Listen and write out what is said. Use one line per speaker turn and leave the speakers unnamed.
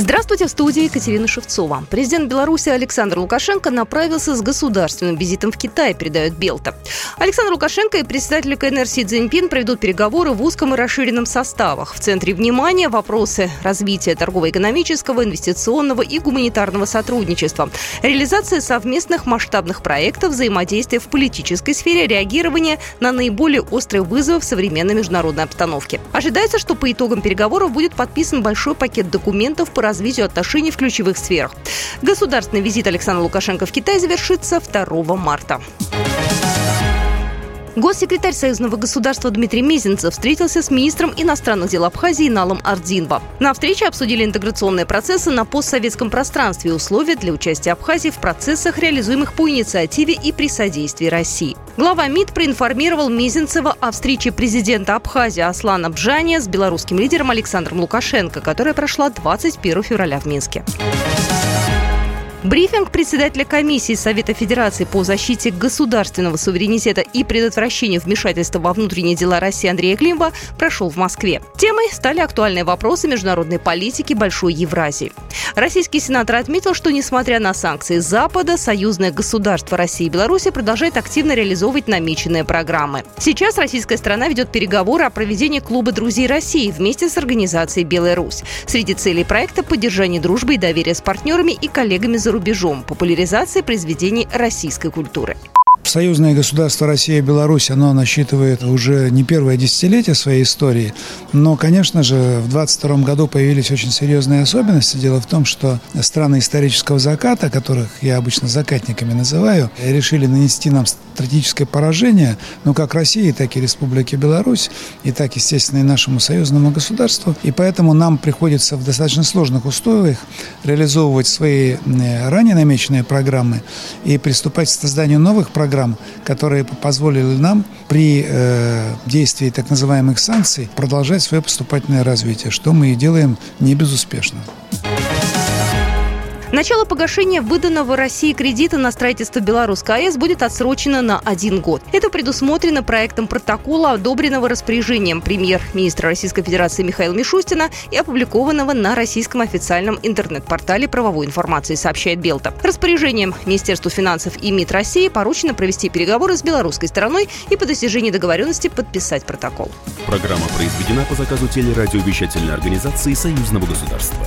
Здравствуйте, в студии Екатерина Шевцова. Президент Беларуси Александр Лукашенко направился с государственным визитом в Китай, передает Белта. Александр Лукашенко и председатель КНР Си Цзиньпин проведут переговоры в узком и расширенном составах. В центре внимания вопросы развития торгово-экономического, инвестиционного и гуманитарного сотрудничества, реализация совместных масштабных проектов, взаимодействия в политической сфере, реагирования на наиболее острые вызовы в современной международной обстановке. Ожидается, что по итогам переговоров будет подписан большой пакет документов по развитию отношений в ключевых сферах. Государственный визит Александра Лукашенко в Китай завершится 2 марта. Госсекретарь Союзного государства Дмитрий Мизинцев встретился с министром иностранных дел Абхазии Налом Ардинба. На встрече обсудили интеграционные процессы на постсоветском пространстве и условия для участия Абхазии в процессах, реализуемых по инициативе и при содействии России. Глава МИД проинформировал Мизинцева о встрече президента Абхазии Аслана Бжания с белорусским лидером Александром Лукашенко, которая прошла 21 февраля в Минске. Брифинг председателя комиссии Совета Федерации по защите государственного суверенитета и предотвращению вмешательства во внутренние дела России Андрея Климова прошел в Москве. Темой стали актуальные вопросы международной политики Большой Евразии. Российский сенатор отметил, что несмотря на санкции Запада, союзное государство России и Беларуси продолжает активно реализовывать намеченные программы. Сейчас российская страна ведет переговоры о проведении Клуба друзей России вместе с организацией «Белая Русь». Среди целей проекта – поддержание дружбы и доверия с партнерами и коллегами за рубежом, популяризация произведений российской культуры.
Союзное государство Россия и Беларусь, оно насчитывает уже не первое десятилетие своей истории, но, конечно же, в 22 году появились очень серьезные особенности. Дело в том, что страны исторического заката, которых я обычно закатниками называю, решили нанести нам стратегическое поражение, ну, как России, так и Республике Беларусь, и так, естественно, и нашему союзному государству. И поэтому нам приходится в достаточно сложных условиях реализовывать свои ранее намеченные программы и приступать к созданию новых программ, программ, которые позволили нам при э, действии так называемых санкций продолжать свое поступательное развитие, что мы и делаем не безуспешно.
Начало погашения выданного России кредита на строительство Белорусской АЭС будет отсрочено на один год. Это предусмотрено проектом протокола, одобренного распоряжением премьер-министра Российской Федерации Михаила Мишустина и опубликованного на российском официальном интернет-портале правовой информации, сообщает Белта. Распоряжением Министерству финансов и МИД России поручено провести переговоры с белорусской стороной и по достижении договоренности подписать протокол.
Программа произведена по заказу телерадиовещательной организации Союзного государства.